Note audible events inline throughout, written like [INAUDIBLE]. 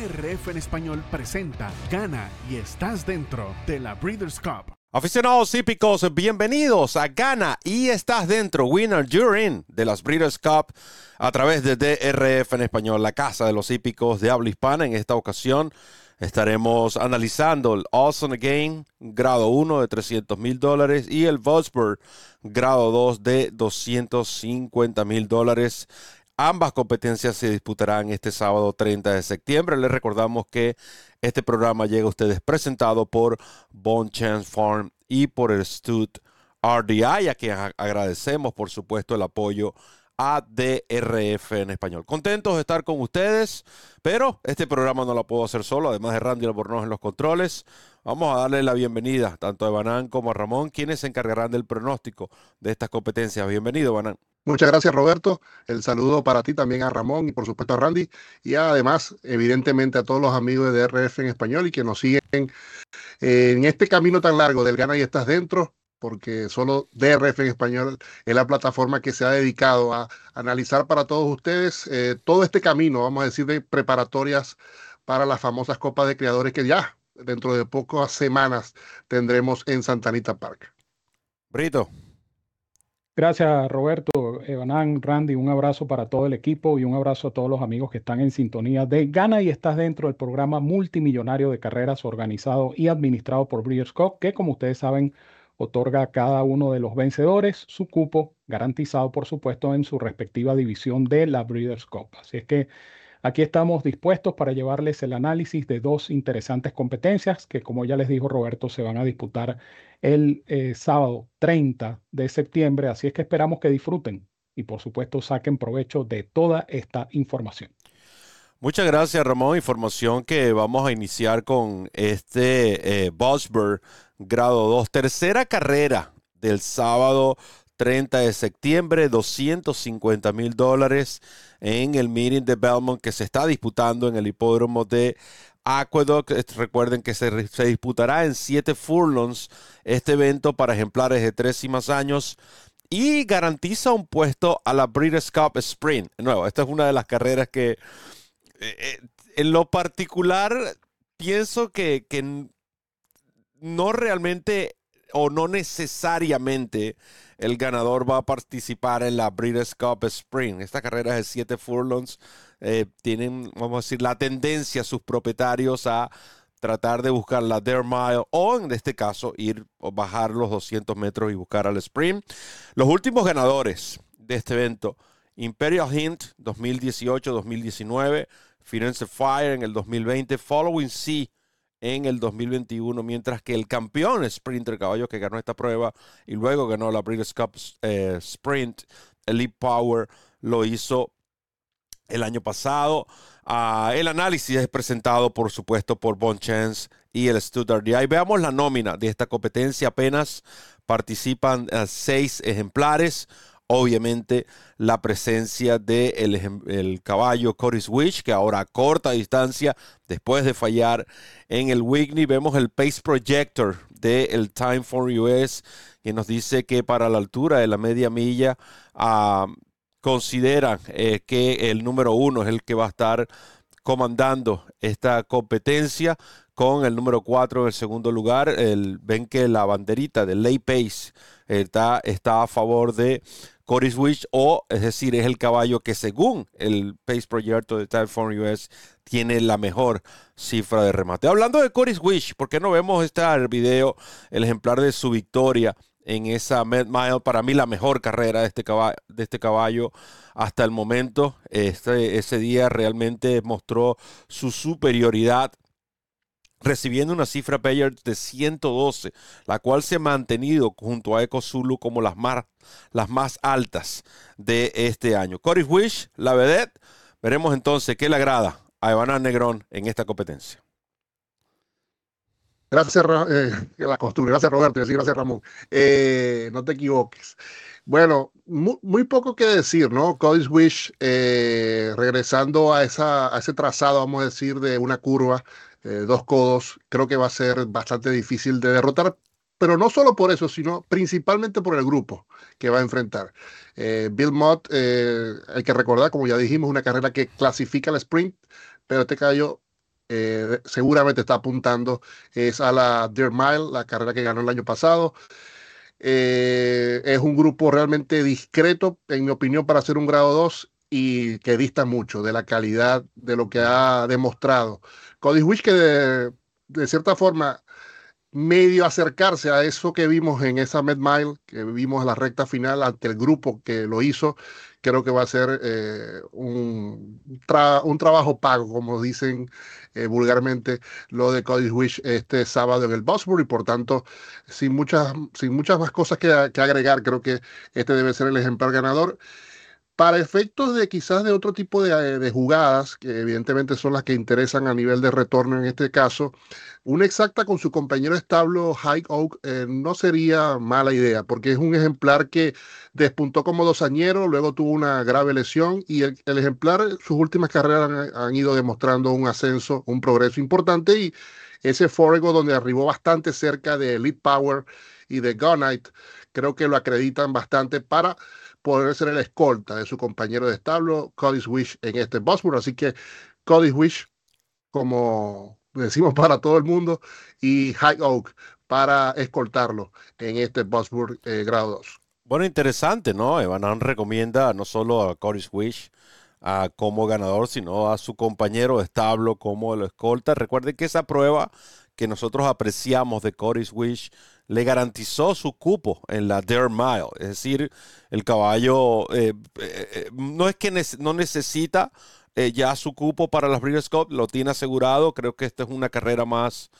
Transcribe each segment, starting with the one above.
DRF en español presenta Gana y estás dentro de la Breeders' Cup. Aficionados hípicos, bienvenidos a Gana y estás dentro, Winner You're In de las Breeders' Cup a través de DRF en español, la casa de los hípicos de habla hispana. En esta ocasión estaremos analizando el Awesome Again grado 1 de 300 mil dólares y el Vosper grado 2 de 250 mil dólares. Ambas competencias se disputarán este sábado 30 de septiembre. Les recordamos que este programa llega a ustedes presentado por Bon Chance Farm y por el Stud RDI, a quien agradecemos, por supuesto, el apoyo a DRF en español. Contentos de estar con ustedes, pero este programa no lo puedo hacer solo, además de Randy Albornoz en los controles. Vamos a darle la bienvenida tanto a Banán como a Ramón, quienes se encargarán del pronóstico de estas competencias. Bienvenido, Banán. Muchas gracias, Roberto. El saludo para ti también a Ramón y por supuesto a Randy. Y además, evidentemente, a todos los amigos de DRF en español y que nos siguen en este camino tan largo del Gana y Estás Dentro, porque solo DRF en español es la plataforma que se ha dedicado a analizar para todos ustedes eh, todo este camino, vamos a decir, de preparatorias para las famosas copas de creadores que ya dentro de pocas semanas tendremos en Santanita Park. Brito. Gracias, Roberto, Evanán, Randy. Un abrazo para todo el equipo y un abrazo a todos los amigos que están en sintonía de Gana y estás dentro del programa multimillonario de carreras organizado y administrado por Breeders' Cup, que como ustedes saben, otorga a cada uno de los vencedores su cupo garantizado, por supuesto, en su respectiva división de la Breeders' Cup. Así es que Aquí estamos dispuestos para llevarles el análisis de dos interesantes competencias que, como ya les dijo Roberto, se van a disputar el eh, sábado 30 de septiembre. Así es que esperamos que disfruten y, por supuesto, saquen provecho de toda esta información. Muchas gracias, Ramón. Información que vamos a iniciar con este eh, Bosberg grado 2, tercera carrera del sábado 30 de septiembre, 250 mil dólares en el meeting de Belmont que se está disputando en el hipódromo de Aqueduct. Recuerden que se, disputará en 7 furlongs este evento para ejemplares de 3 y más años y garantiza un puesto a la Breeders' Cup Sprint. nuevo, esta es una de las carreras que eh, eh, en lo particular pienso que no realmente o no necesariamente el ganador va a participar en la Breeders' Cup Spring. Esta carrera de 7 furlongs. Eh, tienen, vamos a decir, la tendencia sus propietarios a tratar de buscar la Dare Mile o en este caso ir o bajar los 200 metros y buscar al sprint. Los últimos ganadores de este evento, Imperial Hint 2018-2019, Finance Fire en el 2020, Following Sea en el 2021, mientras que el campeón sprinter caballo que ganó esta prueba y luego ganó la Breeders' Cup eh, Sprint, Elite Power, lo hizo el año pasado. Ah, el análisis es presentado, por supuesto, por Bon Chance y el Stuttgart. Ahí veamos la nómina de esta competencia. Apenas participan eh, seis ejemplares obviamente la presencia del de el caballo Coris Wish, que ahora a corta distancia, después de fallar en el Whitney, vemos el Pace Projector del Time for US, que nos dice que para la altura de la media milla uh, consideran eh, que el número uno es el que va a estar comandando esta competencia con el número 4 en el segundo lugar. Ven que la banderita de Lay Pace está, está a favor de Coris Wish, o es decir, es el caballo que según el Pace Project de Typeform US tiene la mejor cifra de remate. Hablando de Coris Wish, ¿por qué no vemos este video, el ejemplar de su victoria en esa Med Mile? Para mí la mejor carrera de este caballo, de este caballo hasta el momento. Este, ese día realmente mostró su superioridad recibiendo una cifra Payer de 112, la cual se ha mantenido junto a Eco Zulu como las más, las más altas de este año. Cory Wish, la vedette, veremos entonces qué le agrada a Ivana Negrón en esta competencia. Gracias, eh, [LAUGHS] la costumbre. Gracias, Roberto. Gracias, Ramón. Eh, no te equivoques. Bueno, muy, poco que decir, ¿no? Cody Wish, eh, regresando a, esa, ese trazado, vamos a decir, de una curva eh, dos codos, creo que va a ser bastante difícil de derrotar, pero no solo por eso, sino principalmente por el grupo que va a enfrentar. Bill Mott, eh, hay que recordar, como ya dijimos, una carrera que clasifica al sprint, pero este caballo eh, seguramente está apuntando es a la Deer Mile, la carrera que ganó el año pasado. Eh, es un grupo realmente discreto, en mi opinión, para hacer un grado 2 y que dista mucho de la calidad de lo que ha demostrado. Cody Wish que de, cierta forma medio acercarse a eso que vimos en esa Med Mile, que vimos la recta final ante el grupo que lo hizo, creo que va a ser eh, un, un, trabajo pago, como dicen eh, vulgarmente lo de Cody Wish este sábado en el Bosbury. Por tanto, sin muchas, sin muchas más cosas que, que agregar, creo que este debe ser el ejemplar ganador. Para efectos de quizás de otro tipo de, de, jugadas, que evidentemente son las que interesan a nivel de retorno en este caso, una exacta con su compañero establo High Oak eh, no sería mala idea, porque es un ejemplar que despuntó como dosañero, luego tuvo una grave lesión y el, ejemplar, sus últimas carreras han, ido demostrando un ascenso, un progreso importante y ese Forego donde arribó bastante cerca de Elite Power y de Gunite, creo que lo acreditan bastante para poder ser el escolta de su compañero de establo, Cody Wish, en este Bosworth. Así que Cody Wish, como decimos para todo el mundo, y High Oak para escoltarlo en este Bosworth eh, grado 2. Bueno, interesante, ¿no? Evanan recomienda no solo a Cody Wish como ganador, sino a su compañero de establo como el escolta. Recuerden que esa prueba que nosotros apreciamos de Cody Wish le garantizó su cupo en la Dare Mile. Es decir, el caballo eh, eh, eh, no es que no necesita ya su cupo para las Breeders' Cup, lo tiene asegurado. Creo que esta es una carrera más.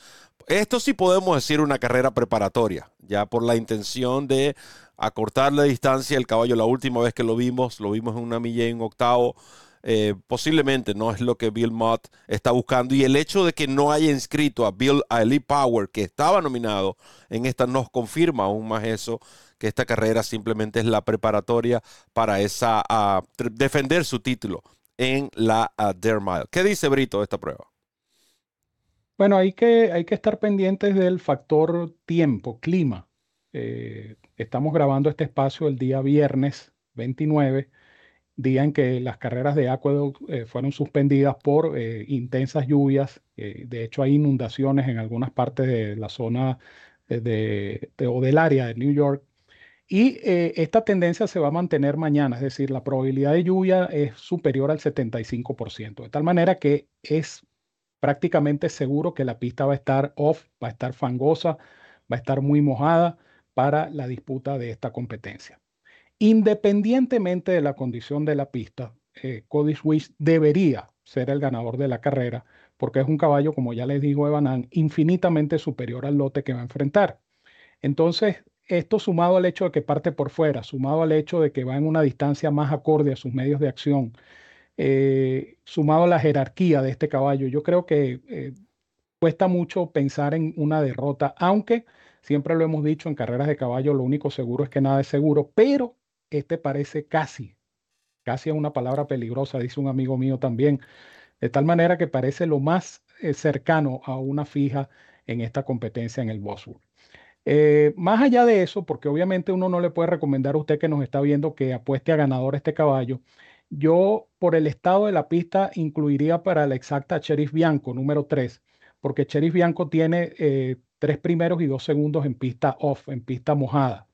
Esto sí podemos decir una carrera preparatoria, ya por la intención de acortar la distancia. El caballo, la última vez que lo vimos, lo vimos en una milla y un octavo. Eh, posiblemente no es lo que Bill Mott está buscando. Y el hecho de que no haya inscrito a Bill a Power, que estaba nominado en esta, nos confirma aún más eso, que esta carrera simplemente es la preparatoria para esa defender su título en la uh, Mile. ¿Qué dice Brito de esta prueba? Bueno, hay que, hay que estar pendientes del factor tiempo, clima. Eh, estamos grabando este espacio el día viernes 29 día en que las carreras de Aqueduct eh, fueron suspendidas por eh, intensas lluvias. Eh, de hecho, hay inundaciones en algunas partes de la zona de, o del área de New York. Y esta tendencia se va a mantener mañana, es decir, la probabilidad de lluvia es superior al 75%, de tal manera que es prácticamente seguro que la pista va a estar off, va a estar fangosa, va a estar muy mojada para la disputa de esta competencia. Independientemente de la condición de la pista, eh, Cody Swiss debería ser el ganador de la carrera porque es un caballo, como ya les digo, Evanan, infinitamente superior al lote que va a enfrentar. Entonces, esto sumado al hecho de que parte por fuera, sumado al hecho de que va en una distancia más acorde a sus medios de acción, eh, sumado a la jerarquía de este caballo, yo creo que eh, cuesta mucho pensar en una derrota, aunque siempre lo hemos dicho en carreras de caballo, lo único seguro es que nada es seguro, pero este parece casi, casi a una palabra peligrosa, dice un amigo mío también, de tal manera que parece lo más eh, cercano a una fija en esta competencia en el Bosworth. Eh, más allá de eso, porque obviamente uno no le puede recomendar a usted que nos está viendo que apueste a ganador este caballo, yo por el estado de la pista incluiría para la exacta Sheriff Bianco número 3, porque Sheriff Bianco tiene eh, tres primeros y dos segundos en pista off, en pista mojada.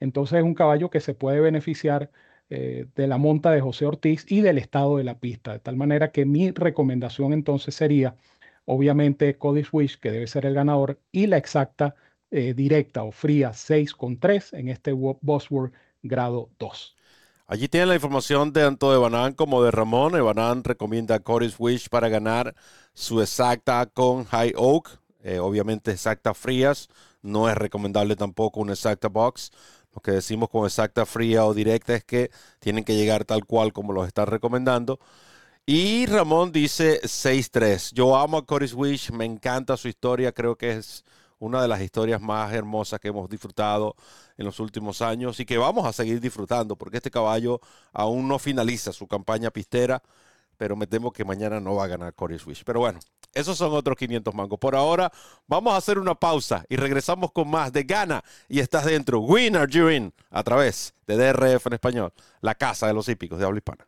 Entonces es un caballo que se puede beneficiar eh, de la monta de José Ortiz y del estado de la pista. De tal manera que mi recomendación entonces sería, obviamente, Cody Swish, que debe ser el ganador, y la exacta eh, directa o fría 6 con 3 en este Bosworth grado 2. Allí tienen la información de tanto de Banán como de Ramón. Banán recomienda a Cody Swish para ganar su exacta con High Oak. Eh, obviamente exacta frías. No es recomendable tampoco una exacta box. Lo que decimos con exacta, fría o directa es que tienen que llegar tal cual como los están recomendando. Y Ramón dice 6-3. Yo amo a Cory Wish, me encanta su historia, creo que es una de las historias más hermosas que hemos disfrutado en los últimos años y que vamos a seguir disfrutando porque este caballo aún no finaliza su campaña pistera, pero me temo que mañana no va a ganar Cory Wish. Pero bueno, esos son otros 500 mangos. Por ahora, vamos a hacer una pausa y regresamos con más de Gana y estás dentro. Winner you in a través de DRF en español, la casa de los hípicos de habla hispana.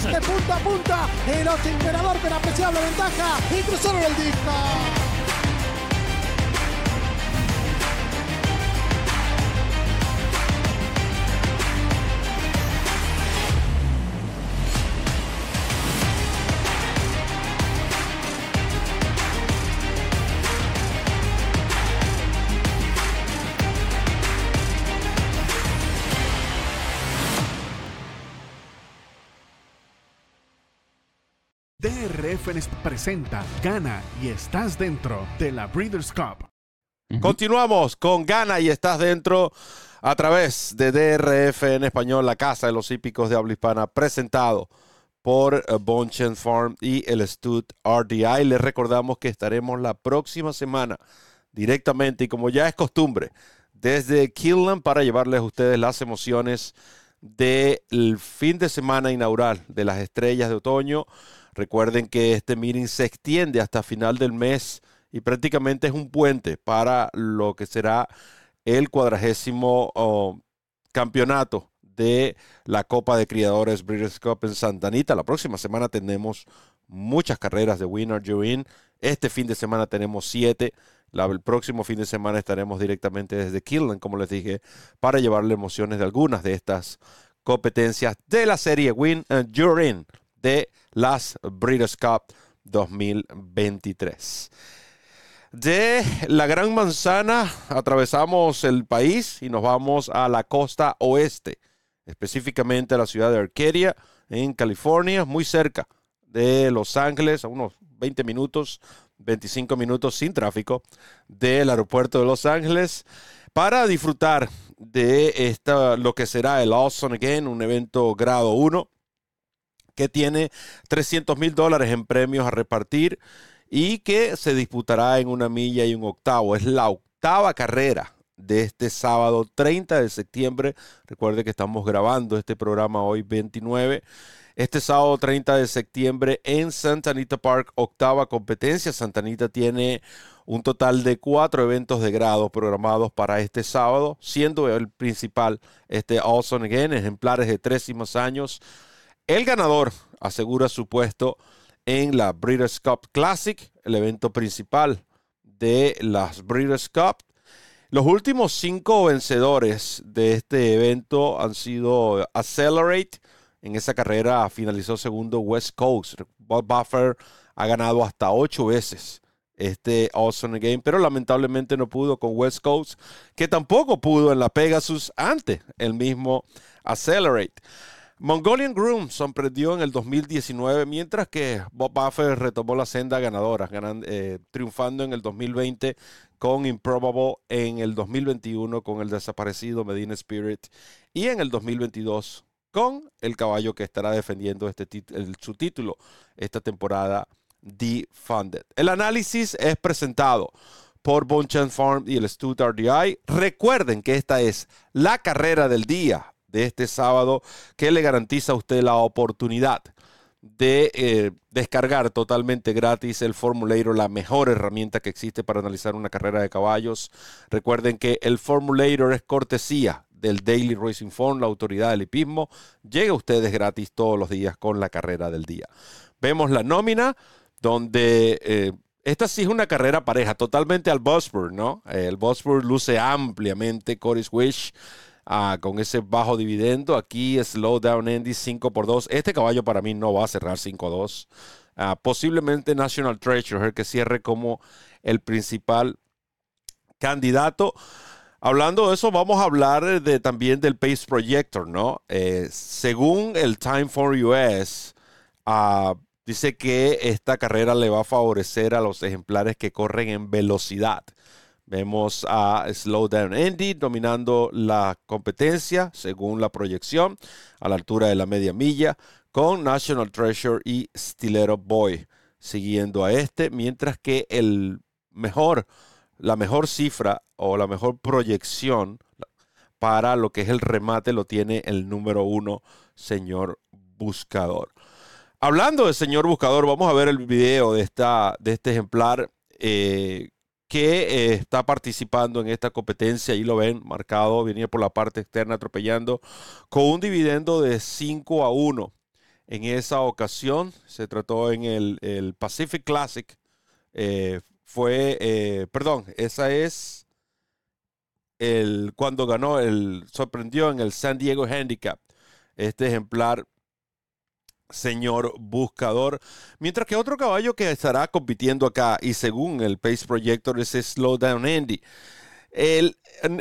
De punta a punta, el ocho emperador con apreciable ventaja y cruzaron el disco. Presenta Gana y estás dentro de la Breeders' Cup. Continuamos con Gana y estás dentro a través de DRF en español, la casa de los hípicos de habla hispana, presentado por eh, Bonchen Farm y el Stud RDI. Les recordamos que estaremos la próxima semana directamente y como ya es costumbre, desde Killam para llevarles a ustedes las emociones del fin de semana inaugural de las estrellas de otoño. Recuerden que este meeting se extiende hasta final del mes y prácticamente es un puente para lo que será el cuadragésimo oh, campeonato de la Copa de Criadores Breeders' Cup en Santa Anita. La próxima semana tenemos muchas carreras de Winner Join. Este fin de semana tenemos siete. La- el próximo fin de semana estaremos directamente desde Killen, como les dije, para llevarle emociones de algunas de estas competencias de la serie Win and You're de las Breeders' Cup 2023. De la Gran Manzana atravesamos el país y nos vamos a la costa oeste, específicamente a la ciudad de Arcadia, en California, muy cerca de Los Ángeles, a unos 20 minutos, 25 minutos sin tráfico del aeropuerto de Los Ángeles, para disfrutar de esta, lo que será el Awesome Again, un evento grado 1 que tiene 300 mil dólares en premios a repartir y que se disputará en una milla y un octavo. Es la octava carrera de este sábado 30 de septiembre. Recuerde que estamos grabando este programa hoy 29. Este sábado 30 de septiembre en Santa Anita Park, octava competencia. Santa Anita tiene un total de cuatro eventos de grado programados para este sábado, siendo el principal este Awesome Again, ejemplares de tres y más años. El ganador asegura su puesto en la Breeders' Cup Classic, el evento principal de las Breeders' Cup. Los últimos cinco vencedores de este evento han sido Accelerate. En esa carrera finalizó segundo West Coast. Bob Buffer ha ganado hasta ocho veces este Awesome Game, pero lamentablemente no pudo con West Coast, que tampoco pudo en la Pegasus ante el mismo Accelerate. Mongolian Groom sorprendió en el 2019, mientras que Bob Buffer retomó la senda ganadora, eh, triunfando en el 2020 con Improbable, en el 2021 con el desaparecido Medina Spirit y en el 2022 con el caballo que estará defendiendo este su título esta temporada, Defunded. El análisis es presentado por Bonchan Farm y el Stud RDI. Recuerden que esta es la carrera del día de este sábado que le garantiza a usted la oportunidad de eh, descargar totalmente gratis el Formulator, la mejor herramienta que existe para analizar una carrera de caballos. Recuerden que el Formulator es cortesía del Daily Racing Form, la autoridad del hipismo. Llega a ustedes gratis todos los días con la carrera del día. Vemos la nómina donde eh, esta sí es una carrera pareja, totalmente al Bosworth, ¿no? El Bosworth luce ampliamente, Cory's Wish, ah, con ese bajo dividendo. Aquí Slow Down Andy 5 por 2 Este caballo para mí no va a cerrar 5-2. Ah, posiblemente National Treasure, que cierre como el principal candidato. Hablando de eso, vamos a hablar de, también del Pace Projector, ¿no? Eh, según el Time for US, ah, dice que esta carrera le va a favorecer a los ejemplares que corren en velocidad. Vemos a Slow Down Andy dominando la competencia según la proyección a la altura de la media milla con National Treasure y Stilero Boy siguiendo a este, mientras que el mejor, la mejor cifra o la mejor proyección para lo que es el remate lo tiene el número uno, señor Buscador. Hablando de señor Buscador, vamos a ver el video de, esta, de este ejemplar eh, que eh, está participando en esta competencia. Ahí lo ven marcado, venía por la parte externa atropellando con un dividendo de 5 a 1. En esa ocasión se trató en el, Pacific Classic. Eh, fue, eh, perdón, esa es el cuando ganó, el sorprendió en el San Diego Handicap. Este ejemplar señor buscador. Mientras que otro caballo que estará compitiendo acá, y según el Pace Projector, es Slow Down Andy. en,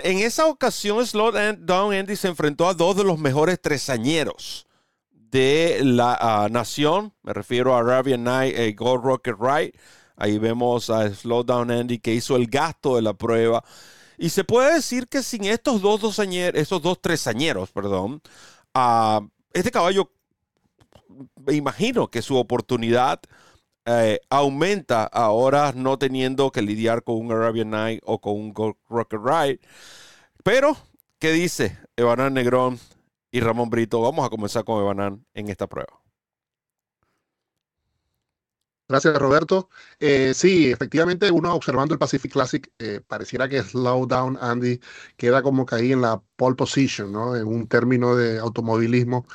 esa ocasión, Slow Down Andy se enfrentó a dos de los mejores tresañeros de la ah, nación. Me refiero a Arabian Night y Gold Rocket Ride. Ahí vemos a Slow Down Andy que hizo el gasto de la prueba. Y se puede decir que sin estos dos dosañeros, esos dos tresañeros, perdón, uh, este caballo me imagino que su oportunidad eh, aumenta ahora no teniendo que lidiar con un Arabian Night o con un Rocket Ride. Pero, ¿qué dice Evanán Negrón y Ramón Brito? Vamos a comenzar con Evanán en esta prueba. Gracias, Roberto. Eh, sí, efectivamente, uno observando el Pacific Classic, eh, pareciera que Slow Down Andy queda como que ahí en la pole position, ¿no? En un término de automovilismo.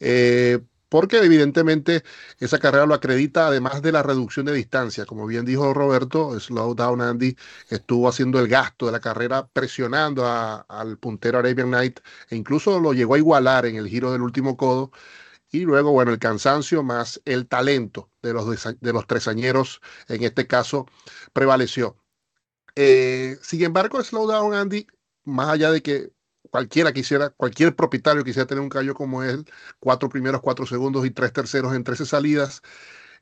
Eh, porque evidentemente esa carrera lo acredita, además de la reducción de distancia. Como bien dijo Roberto, Slow Down Andy estuvo haciendo el gasto de la carrera, presionando al puntero Arabian Knight e incluso lo llegó a igualar en el giro del último codo. Y luego, bueno, el cansancio más el talento de los, de los tresañeros, en este caso, prevaleció. Eh, sin embargo, Slow Down Andy, más allá de que cualquiera quisiera, cualquier propietario quisiera tener un caballo como él, cuatro primeros, cuatro segundos y tres terceros en 13 salidas.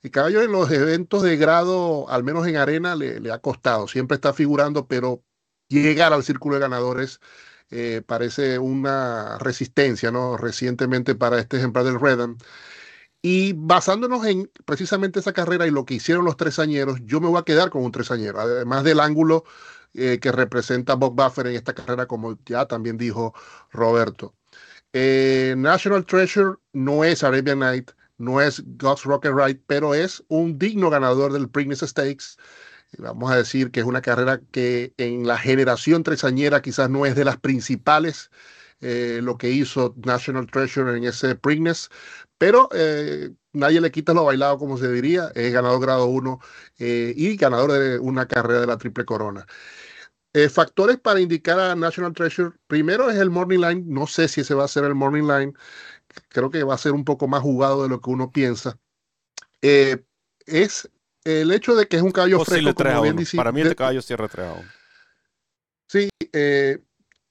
El caballo en los eventos de grado, al menos en arena, le, ha costado. Siempre está figurando, pero llegar al círculo de ganadores eh, parece una resistencia, ¿no? Recientemente para este ejemplar del Redden. Y basándonos en precisamente esa carrera y lo que hicieron los tresañeros, yo me voy a quedar con un tresañero. Además del ángulo eh, que representa Bob Buffer en esta carrera, como ya también dijo Roberto. Eh, National Treasure no es Arabian Night, no es God's Rocket Ride, pero es un digno ganador del Preakness Stakes. Vamos a decir que es una carrera que en la generación tresañera quizás no es de las principales, eh, lo que hizo National Treasure en ese Preakness, pero nadie le quita lo bailado, como se diría, es ganador grado 1 y ganador de una carrera de la Triple Corona. Eh, factores para indicar a National Treasure. Primero es el Morning Line. No sé si ese va a ser el Morning Line. Creo que va a ser un poco más jugado de lo que uno piensa. Eh, es el hecho de que es un caballo fresco. Como bien para mí este caballo cierra 3 Sí, eh,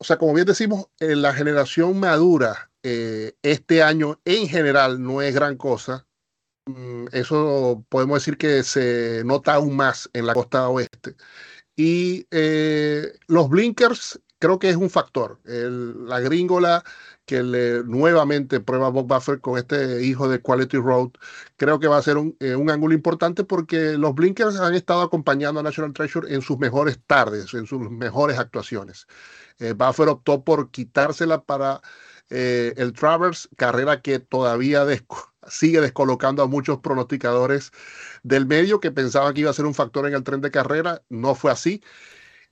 o sea, como bien decimos, la generación madura este año en general no es gran cosa. Mm, eso podemos decir que se nota aún más en la costa oeste. Y eh, los blinkers creo que es un factor. la gringola que le, nuevamente prueba Bob Buffer con este hijo de Quality Road, creo que va a ser un, eh, ángulo importante porque los blinkers han estado acompañando a National Treasure en sus mejores tardes, en sus mejores actuaciones. Eh, Buffer optó por quitársela para el Travers, carrera que todavía sigue descolocando a muchos pronosticadores del medio que pensaban que iba a ser un factor en el tren de carrera. No fue así.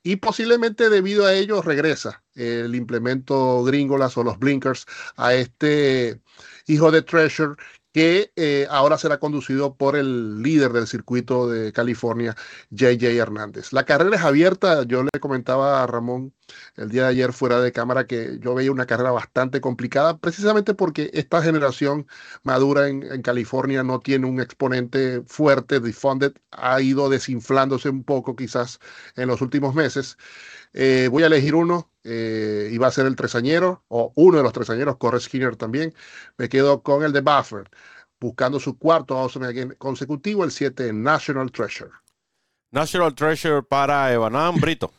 Y posiblemente debido a ello regresa el implemento gringolas o los blinkers a este hijo de Treasure que eh, ahora será conducido por el líder del circuito de California, JJ Hernández. La carrera es abierta, yo le comentaba a Ramón el día de ayer fuera de cámara que yo veía una carrera bastante complicada, precisamente porque esta generación madura en, California no tiene un exponente fuerte, Defunded ha ido desinflándose un poco quizás en los últimos meses. Eh, voy a elegir uno eh, y va a ser el tresañero, o uno de los tresañeros, corre Skinner también. Me quedo con el de Buffer, buscando su cuarto Awesome consecutivo, el 7 National Treasure. National Treasure para Evanán Brito.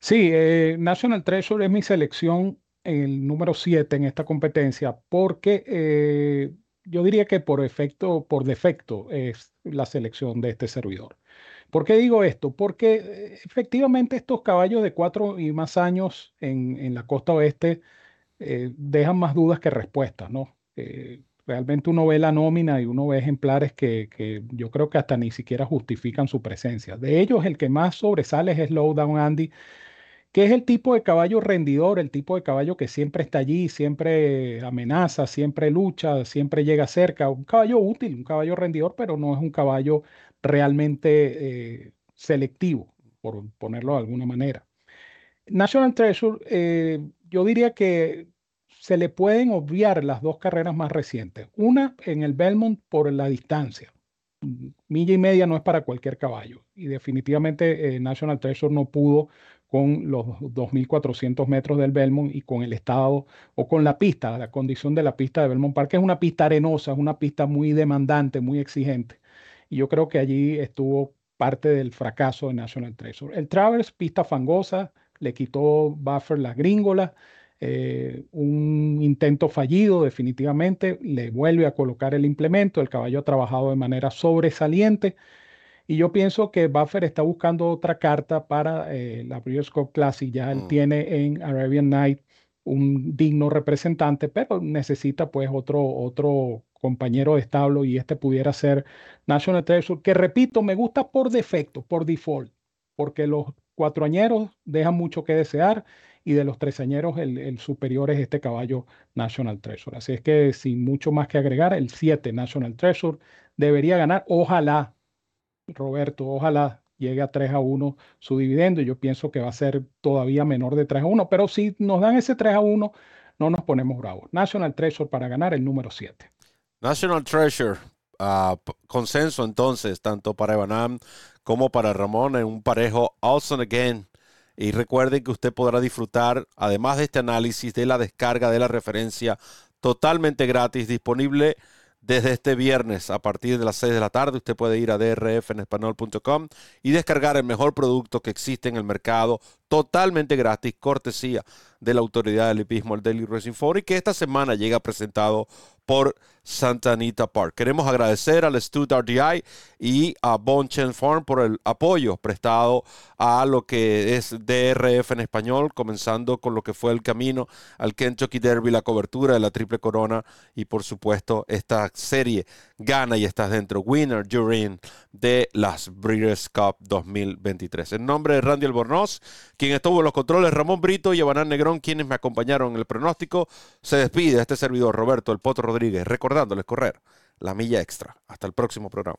Sí, eh, National Treasure es mi selección, el número 7 en esta competencia, porque yo diría que por efecto, por defecto, es la selección de este servidor. ¿Por qué digo esto? Porque eh, efectivamente estos caballos de cuatro y más años en, la costa oeste eh, dejan más dudas que respuestas, ¿no? Eh, Realmente uno ve la nómina y uno ve ejemplares que, que, yo creo que hasta ni siquiera justifican su presencia. De ellos, el que más sobresale es Slowdown Andy, que es el tipo de caballo rendidor, el tipo de caballo que siempre está allí, siempre amenaza, siempre lucha, siempre llega cerca. Un caballo útil, un caballo rendidor, pero no es un caballo realmente eh, selectivo, por ponerlo de alguna manera. National Treasure, eh, yo diría que se le pueden obviar las dos carreras más recientes. Una en el Belmont por la distancia. Milla y media no es para cualquier caballo. Y definitivamente eh, National Treasure no pudo con los 2.400 metros del Belmont y con el estado o con la pista, la condición de la pista de Belmont Park, que es una pista arenosa, es una pista muy demandante, muy exigente. Y yo creo que allí estuvo parte del fracaso de National Treasure. El Travers, pista fangosa, le quitó Buffer la gringola, eh, un intento fallido definitivamente, le vuelve a colocar el implemento, el caballo ha trabajado de manera sobresaliente y yo pienso que Buffer está buscando otra carta para eh, la Breeders' Cup Classic, ya él mm. tiene en Arabian Night un digno representante, pero necesita pues otro, otro compañero de establo y este pudiera ser National Treasure, que repito, me gusta por defecto, por default, porque los cuatroañeros dejan mucho que desear y de los tresañeros el, el, superior es este caballo National Treasure. Así es que sin mucho más que agregar, el 7 National Treasure debería ganar. Ojalá, Roberto, ojalá llegue a 3 a 1 su dividendo. Yo pienso que va a ser todavía menor de 3 a 1, pero si nos dan ese 3 a 1, no nos ponemos bravos. National Treasure para ganar el número 7. National Treasure, uh, consenso entonces, tanto para Evanam como para Ramón en un parejo Awesome Again. Y recuerden que usted podrá disfrutar, además de este análisis, de la descarga de la referencia totalmente gratis, disponible desde este viernes a partir de las 6 de la tarde. Usted puede ir a drfenespanol.com y descargar el mejor producto que existe en el mercado totalmente gratis, cortesía de la autoridad del hipismo, el Daily Racing Forum, que esta semana llega presentado por Santa Anita Park. Queremos agradecer al Stud RDI y a Bonchen Farm por el apoyo prestado a lo que es DRF en español, comenzando con lo que fue el camino al Kentucky Derby, la cobertura de la Triple Corona y por supuesto esta serie gana y estás dentro, winner, during de las Breeders' Cup 2023. En nombre de Randy Albornoz, quien estuvo en los controles, Ramón Brito y Evanán Negrón, quienes me acompañaron en el pronóstico, se despide este servidor Roberto El Potro Rodríguez, recordándoles correr la milla extra. Hasta el próximo programa.